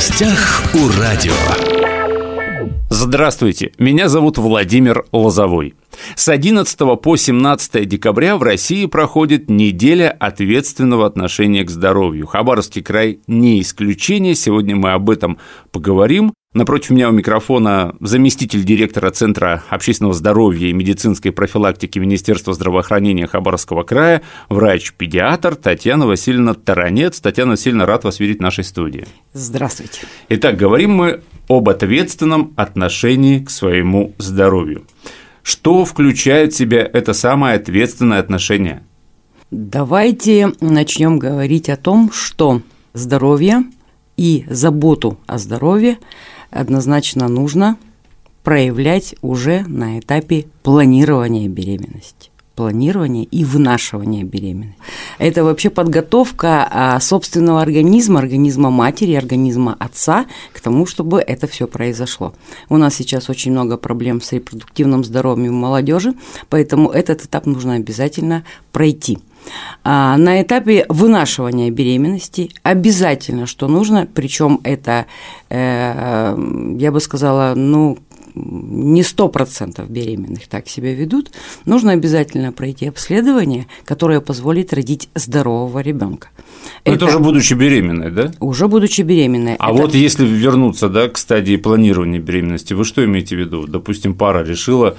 гостях у радио. Здравствуйте, меня зовут Владимир Лозовой. С 11 по 17 декабря в России проходит неделя ответственного отношения к здоровью. Хабаровский край не исключение, сегодня мы об этом поговорим. Напротив меня у микрофона заместитель директора Центра общественного здоровья и медицинской профилактики Министерства здравоохранения Хабаровского края, врач-педиатр Татьяна Васильевна Таранец. Татьяна Васильевна, рад вас видеть в нашей студии. Здравствуйте. Итак, говорим мы об ответственном отношении к своему здоровью. Что включает в себя это самое ответственное отношение? Давайте начнем говорить о том, что здоровье и заботу о здоровье однозначно нужно проявлять уже на этапе планирования беременности планирования и вынашивания беременности. Это вообще подготовка а, собственного организма, организма матери, организма отца к тому, чтобы это все произошло. У нас сейчас очень много проблем с репродуктивным здоровьем молодежи, поэтому этот этап нужно обязательно пройти. А, на этапе вынашивания беременности обязательно, что нужно, причем это, э, я бы сказала, ну, не сто процентов беременных так себя ведут, нужно обязательно пройти обследование, которое позволит родить здорового ребенка. Это, это уже будучи беременной, да? Уже будучи беременной. А это... вот если вернуться да, к стадии планирования беременности, вы что имеете в виду? Допустим, пара решила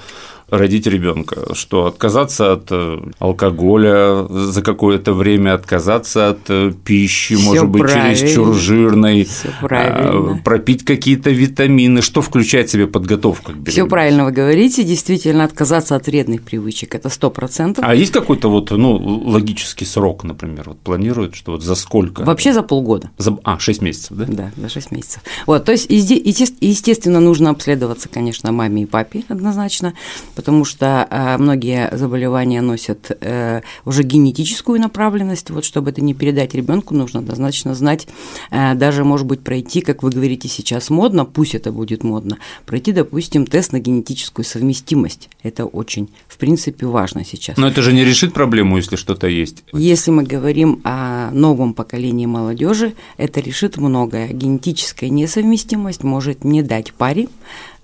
родить ребенка, что отказаться от э, алкоголя за какое-то время, отказаться от э, пищи, Всё может быть, чересчур жирной, а, пропить какие-то витамины, что включает в себе подготовка к беременности? Все правильно вы говорите, действительно, отказаться от вредных привычек – это сто процентов. А есть какой-то вот, ну, логический срок, например, вот планируют, что вот за сколько? Вообще за полгода. За, а, 6 месяцев, да? Да, за 6 месяцев. Вот, то есть, естественно, нужно обследоваться, конечно, маме и папе однозначно, потому что э, многие заболевания носят э, уже генетическую направленность. Вот чтобы это не передать ребенку, нужно однозначно знать, э, даже, может быть, пройти, как вы говорите сейчас, модно, пусть это будет модно, пройти, допустим, тест на генетическую совместимость. Это очень, в принципе, важно сейчас. Но это же не решит проблему, если что-то есть. Если мы говорим о новом поколении молодежи, это решит многое. Генетическая несовместимость может не дать паре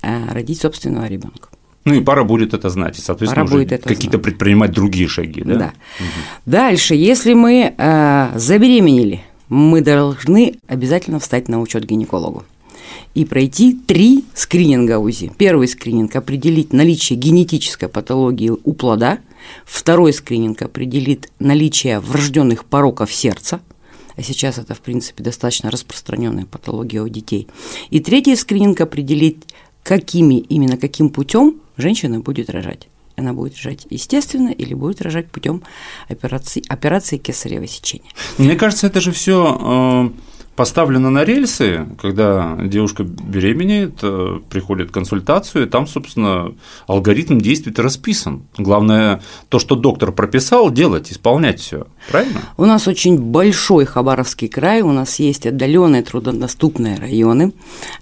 родить собственного ребенка. Ну и пара будет это знать, и, соответственно, пара будет какие-то предпринимать другие шаги, да? Да. Угу. Дальше, если мы э, забеременели, мы должны обязательно встать на учет гинекологу и пройти три скрининга УЗИ. Первый скрининг – определить наличие генетической патологии у плода. Второй скрининг определит наличие врожденных пороков сердца, а сейчас это, в принципе, достаточно распространенная патология у детей. И третий скрининг определить, какими, именно каким путем женщина будет рожать. Она будет рожать естественно или будет рожать путем операции, операции кесарево сечения. Мне кажется, это же все э, поставлено на рельсы, когда девушка беременеет, э, приходит консультацию, и там, собственно, алгоритм действий расписан. Главное, то, что доктор прописал, делать, исполнять все. Правильно? У нас очень большой Хабаровский край, у нас есть отдаленные труднодоступные районы,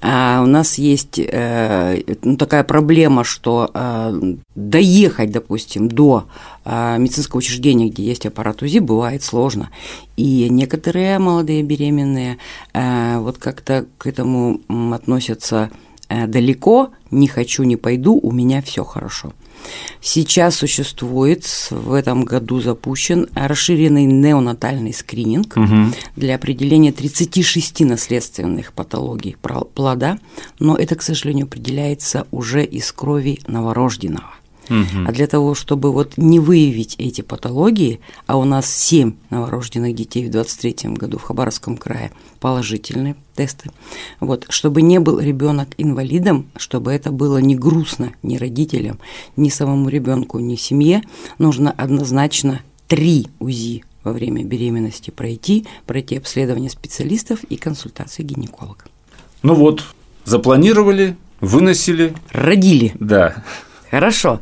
а у нас есть э, ну, такая проблема, что э, доехать, допустим, до медицинского учреждения, где есть аппарат УЗИ, бывает сложно. И некоторые молодые беременные э, вот как-то к этому относятся э, далеко, не хочу, не пойду, у меня все хорошо. Сейчас существует, в этом году запущен расширенный неонатальный скрининг угу. для определения 36 наследственных патологий плода, но это, к сожалению, определяется уже из крови новорожденного. Угу. А для того, чтобы вот не выявить эти патологии, а у нас 7 новорожденных детей в 23 году в Хабаровском крае положительные тесты, вот, чтобы не был ребенок инвалидом, чтобы это было не грустно ни родителям, ни самому ребенку, ни семье, нужно однозначно три УЗИ во время беременности пройти, пройти обследование специалистов и консультации гинеколога. Ну вот, запланировали, выносили. Родили. Да. Хорошо.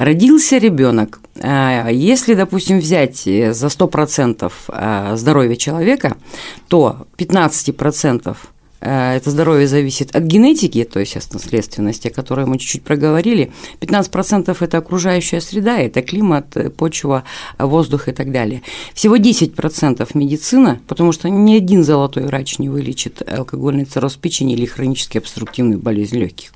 Родился ребенок. А, если, допустим, взять э, за 100% а, здоровья человека, то 15% э, это здоровье зависит от генетики, то есть от наследственности, о которой мы чуть-чуть проговорили. 15% это окружающая среда, это климат, почва, воздух и так далее. Всего 10% медицина, потому что ни один золотой врач не вылечит алкогольный цирроз печени или хронически обструктивную болезнь легких.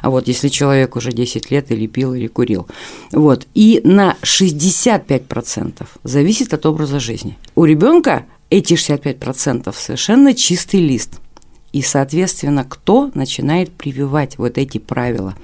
А вот если человек уже 10 лет или пил, или курил. Вот. И на 65% зависит от образа жизни. У ребенка эти 65% совершенно чистый лист. И, соответственно, кто начинает прививать вот эти правила?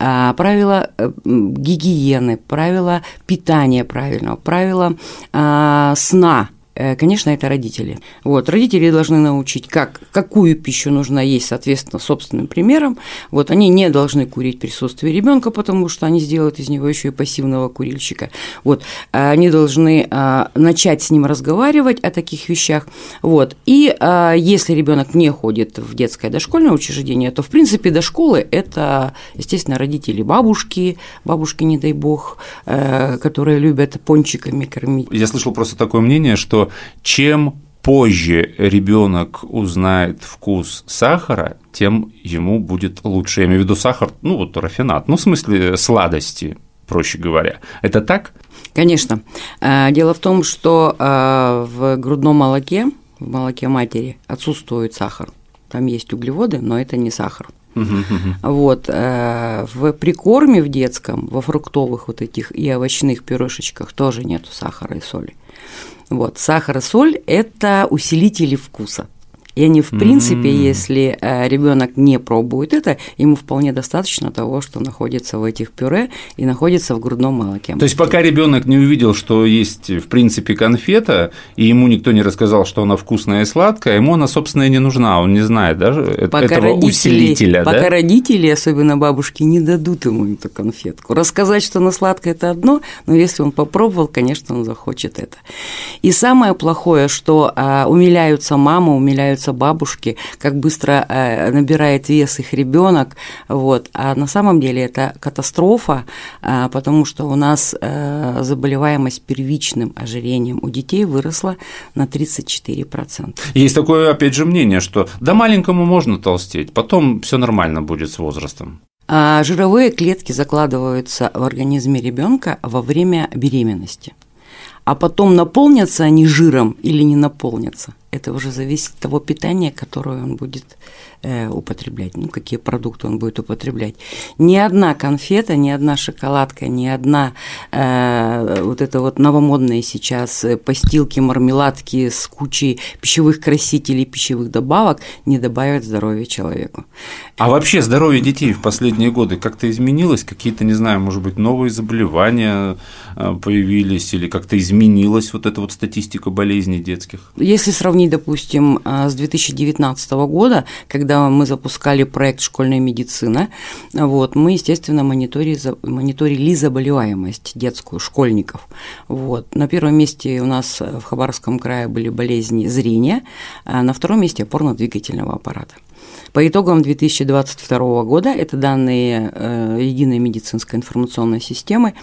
А, правила э, гигиены, правила питания правильного, правила а, сна – конечно, это родители. Вот, родители должны научить, как, какую пищу нужно есть, соответственно, собственным примером. Вот, они не должны курить в присутствии ребенка, потому что они сделают из него еще и пассивного курильщика. Вот, а они должны а, начать с ним разговаривать о таких вещах. Вот, и а, если ребенок не ходит в детское дошкольное учреждение, то, в принципе, до школы это, естественно, родители, бабушки, бабушки, не дай бог, э, которые любят пончиками кормить. Я слышал просто такое мнение, что чем позже ребенок узнает вкус сахара, тем ему будет лучше. Я имею в виду сахар, ну вот рафинат, ну в смысле сладости, проще говоря. Это так? Конечно. А, дело в том, что а, в грудном молоке, в молоке матери отсутствует сахар. Там есть углеводы, но это не сахар. Вот э, в прикорме в детском, во фруктовых вот этих и овощных пюрешечках тоже нету сахара и соли. Вот, сахар и соль – это усилители вкуса. И они, в принципе, mm-hmm. если э, ребенок не пробует это, ему вполне достаточно того, что находится в этих пюре и находится в грудном молоке. То есть, пока ребенок не увидел, что есть, в принципе, конфета, и ему никто не рассказал, что она вкусная и сладкая, ему она, собственно, и не нужна, он не знает даже пока этого родители, усилителя. Пока да? родители, особенно бабушки, не дадут ему эту конфетку. Рассказать, что она сладкая, это одно, но если он попробовал, конечно, он захочет это. И самое плохое, что а, умиляются мамы, умиляются удивляются бабушки, как быстро э, набирает вес их ребенок, вот. А на самом деле это катастрофа, э, потому что у нас э, заболеваемость первичным ожирением у детей выросла на 34%. Есть такое, опять же, мнение, что да маленькому можно толстеть, потом все нормально будет с возрастом. А жировые клетки закладываются в организме ребенка во время беременности а потом наполнятся они жиром или не наполнятся. Это уже зависит от того питания, которое он будет э, употреблять, ну, какие продукты он будет употреблять. Ни одна конфета, ни одна шоколадка, ни одна э, вот это вот новомодные сейчас постилки, мармеладки с кучей пищевых красителей, пищевых добавок не добавят здоровья человеку. А вообще здоровье детей в последние годы как-то изменилось? Какие-то, не знаю, может быть, новые заболевания э, появились или как-то изменилась вот эта вот статистика болезней детских? Если сравнить, допустим, э, с 2019 года, когда мы запускали проект «Школьная медицина», вот, мы, естественно, мониторили заболеваемость детскую школьников. Вот. На первом месте у нас в Хабаровском крае были болезни зрения, а на втором месте опорно-двигательного аппарата. По итогам 2022 года, это данные э, Единой медицинской информационной системы,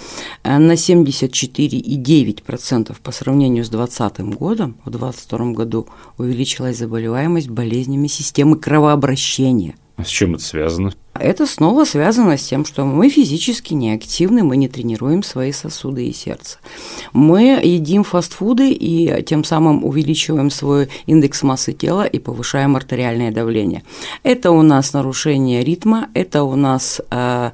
э, на 74,9% по сравнению с 2020 годом, в 2022 году увеличилась заболеваемость болезнями системы кровообращения. А с чем это связано? Это снова связано с тем, что мы физически неактивны, мы не тренируем свои сосуды и сердце. Мы едим фастфуды и тем самым увеличиваем свой индекс массы тела и повышаем артериальное давление. Это у нас нарушение ритма, это у нас э,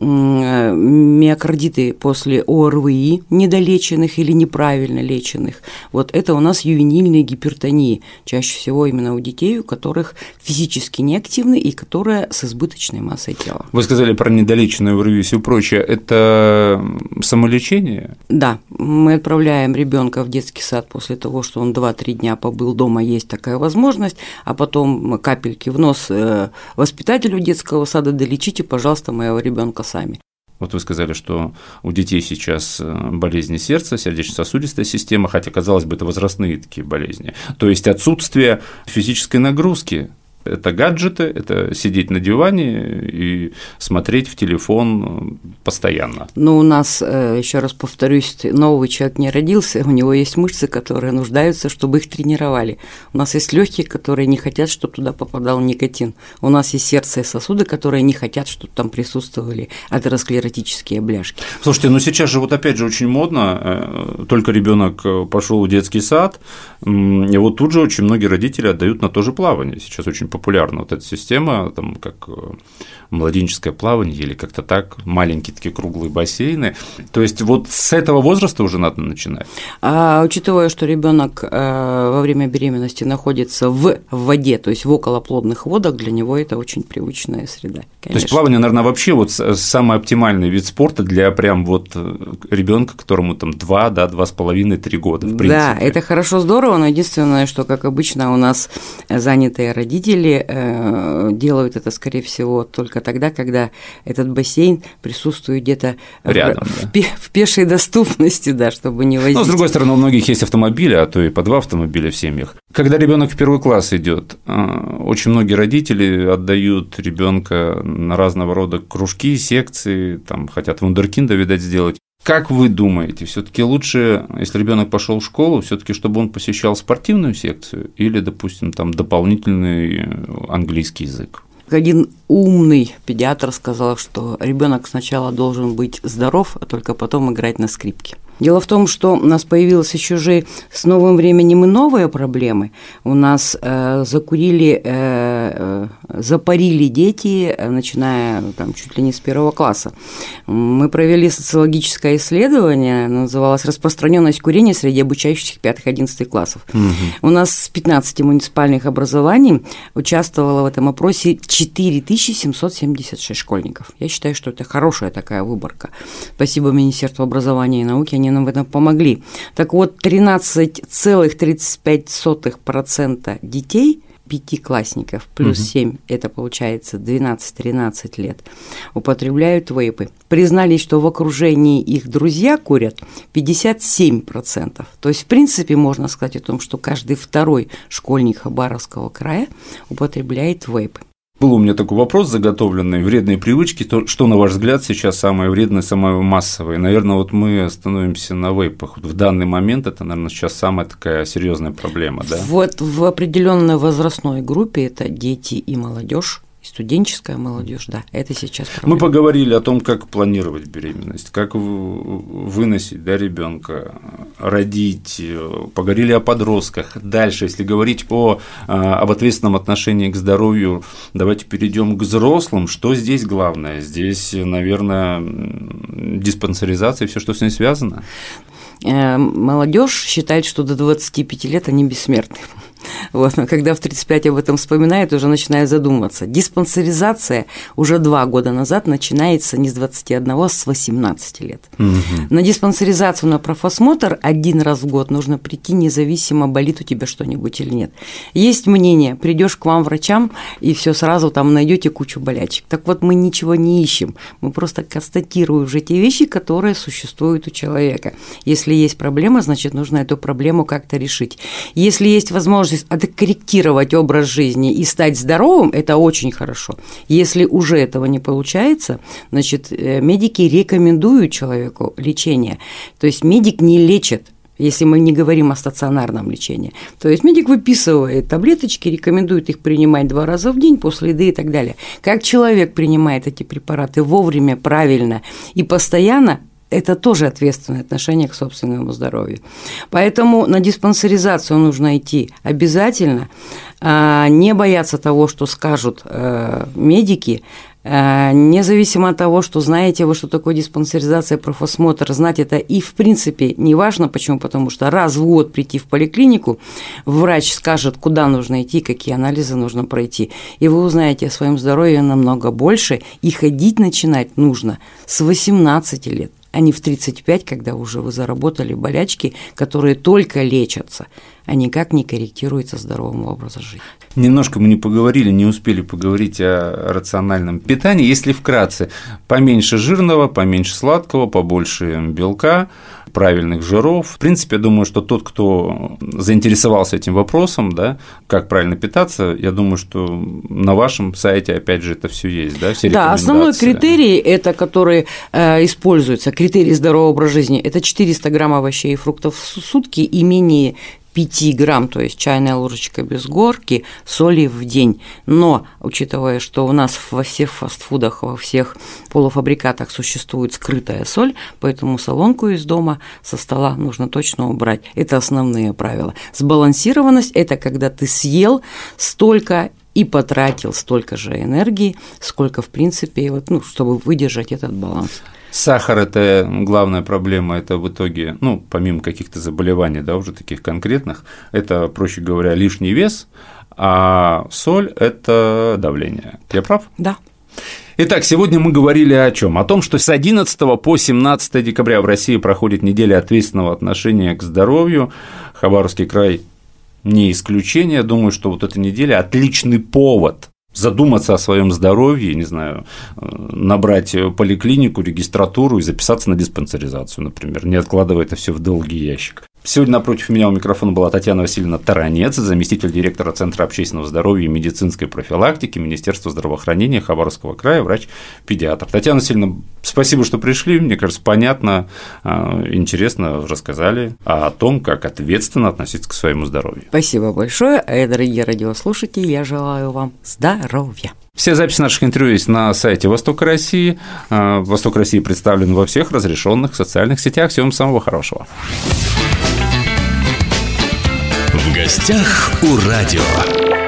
миокардиты после ОРВИ недолеченных или неправильно леченных. Вот это у нас ювенильные гипертонии, чаще всего именно у детей, у которых физически неактивны и которые с избыточной мышечной массой тела. Вы сказали про недолеченную УРВИ и все прочее. Это самолечение? Да, мы отправляем ребенка в детский сад после того, что он 2-3 дня побыл дома, есть такая возможность, а потом капельки в нос э, воспитателю детского сада, долечите, пожалуйста, моего ребенка сами. Вот вы сказали, что у детей сейчас э, болезни сердца, сердечно-сосудистая система, хотя, казалось бы, это возрастные такие болезни. То есть отсутствие физической нагрузки Это гаджеты, это сидеть на диване и смотреть в телефон постоянно. Ну, у нас, э, еще раз повторюсь, новый человек не родился, у него есть мышцы, которые нуждаются, чтобы их тренировали. У нас есть легкие, которые не хотят, чтобы туда попадал никотин. У нас есть сердце и сосуды, которые не хотят, чтобы там присутствовали атеросклеротические бляшки. Слушайте, ну сейчас же вот опять же очень модно, э, только ребенок пошел в детский сад, и вот тут же очень многие родители отдают на то же плавание. Сейчас очень популярна вот эта система, там как э, младенческое плавание или как-то так, маленькие такие круглые бассейны. То есть вот с этого возраста уже надо начинать. А учитывая, что ребенок э, во время беременности находится в воде, то есть в околоплодных водах, для него это очень привычная среда. Конечно. То есть плавание, наверное, вообще вот самый оптимальный вид спорта для прям вот э, ребенка, которому там 2, да, два с половиной, три года, в принципе. Да, это хорошо, здорово, но единственное, что, как обычно, у нас занятые родители э, делают это, скорее всего, только тогда, когда этот бассейн присутствует где-то рядом, в, да. в, в пешей доступности, да, чтобы не возить. Но, с другой стороны, у многих есть автомобили, а то и по два автомобиля в семьях. Когда ребенок в первый класс идет, э, очень многие родители отдают ребенка на разного рода кружки, секции, там хотят вундеркинда, видать, сделать. Как вы думаете, все-таки лучше, если ребенок пошел в школу, все-таки, чтобы он посещал спортивную секцию или, допустим, там дополнительный английский язык? Один умный педиатр сказал, что ребенок сначала должен быть здоров, а только потом играть на скрипке. Дело в том, что у нас появилась еще же с новым временем и новые проблемы. У нас э, закурили, э, э, запарили дети, э, начиная там, чуть ли не с первого класса. Мы провели социологическое исследование, называлось «Распространенность курения среди обучающихся 5-11 классов». Угу. У нас с 15 муниципальных образований участвовало в этом опросе 4776 школьников. Я считаю, что это хорошая такая выборка. Спасибо Министерству образования и науки, они нам в этом помогли. Так вот, 13,35% детей пятиклассников плюс угу. 7, это получается 12-13 лет, употребляют вейпы. Признались, что в окружении их друзья курят 57%. То есть, в принципе, можно сказать о том, что каждый второй школьник Хабаровского края употребляет вейпы. Был у меня такой вопрос заготовленный, вредные привычки, то, что, на ваш взгляд, сейчас самое вредное, самое массовое? Наверное, вот мы остановимся на вейпах. В данный момент это, наверное, сейчас самая такая серьезная проблема, да? Вот в определенной возрастной группе это дети и молодежь, студенческая молодежь, да, это сейчас проблема. Мы поговорили о том, как планировать беременность, как выносить да, ребенка, родить, поговорили о подростках. Дальше, если говорить о, а, об ответственном отношении к здоровью, давайте перейдем к взрослым. Что здесь главное? Здесь, наверное, диспансеризация и все, что с ней связано. Э, молодежь считает, что до 25 лет они бессмертны. Вот, но когда в 35 об этом вспоминает, уже начинает задумываться. Диспансеризация уже два года назад начинается не с 21, а с 18 лет. Угу. На диспансеризацию, на профосмотр один раз в год нужно прийти, независимо, болит у тебя что-нибудь или нет. Есть мнение, придешь к вам врачам, и все сразу там найдете кучу болячек. Так вот, мы ничего не ищем, мы просто констатируем уже те вещи, которые существуют у человека. Если есть проблема, значит, нужно эту проблему как-то решить. Если есть возможность возможность откорректировать образ жизни и стать здоровым, это очень хорошо. Если уже этого не получается, значит, э, медики рекомендуют человеку лечение. То есть медик не лечит, если мы не говорим о стационарном лечении. То есть медик выписывает таблеточки, рекомендует их принимать два раза в день после еды и так далее. Как человек принимает эти препараты вовремя, правильно и постоянно, это тоже ответственное отношение к собственному здоровью. Поэтому на диспансеризацию нужно идти обязательно, а, не бояться того, что скажут э, медики, э, независимо от того, что знаете вы, что такое диспансеризация, профосмотр, знать это и в принципе не важно. Почему? Потому что раз в год прийти в поликлинику, врач скажет, куда нужно идти, какие анализы нужно пройти, и вы узнаете о своем здоровье намного больше, и ходить начинать нужно с 18 лет а не в 35, когда уже вы заработали болячки, которые только лечатся, а никак не корректируются здоровым образом жизни. Немножко мы не поговорили, не успели поговорить о рациональном питании. Если вкратце, поменьше жирного, поменьше сладкого, побольше белка, правильных жиров. В принципе, я думаю, что тот, кто заинтересовался этим вопросом, да, как правильно питаться, я думаю, что на вашем сайте, опять же, это все есть, да, все Да, основной критерий, это который э, используется, критерий здорового образа жизни, это 400 грамм овощей и фруктов в сутки и менее 5 грамм, то есть чайная ложечка без горки соли в день. Но, учитывая, что у нас во всех фастфудах, во всех полуфабрикатах существует скрытая соль, поэтому солонку из дома со стола нужно точно убрать. Это основные правила. Сбалансированность – это когда ты съел столько и потратил столько же энергии, сколько, в принципе, вот, ну, чтобы выдержать этот баланс. Сахар – это главная проблема, это в итоге, ну, помимо каких-то заболеваний, да, уже таких конкретных, это, проще говоря, лишний вес, а соль – это давление. Я прав? Да. Итак, сегодня мы говорили о чем? О том, что с 11 по 17 декабря в России проходит неделя ответственного отношения к здоровью. Хабаровский край не исключение. Думаю, что вот эта неделя отличный повод задуматься о своем здоровье, не знаю, э, набрать поликлинику, регистратуру и записаться на диспансеризацию, например, не откладывая это все в долгий ящик. Сегодня напротив меня у микрофона была Татьяна Васильевна Таранец, заместитель директора Центра общественного здоровья и медицинской профилактики Министерства здравоохранения Хабаровского края, врач-педиатр. Татьяна Васильевна, спасибо, что пришли. Мне кажется, понятно, а, интересно рассказали о том, как ответственно относиться к своему здоровью. Спасибо большое. А дорогие радиослушатели, я желаю вам здоровья. Все записи наших интервью есть на сайте Восток России. А, Восток России представлен во всех разрешенных социальных сетях. Всем самого хорошего. Гостях у радио.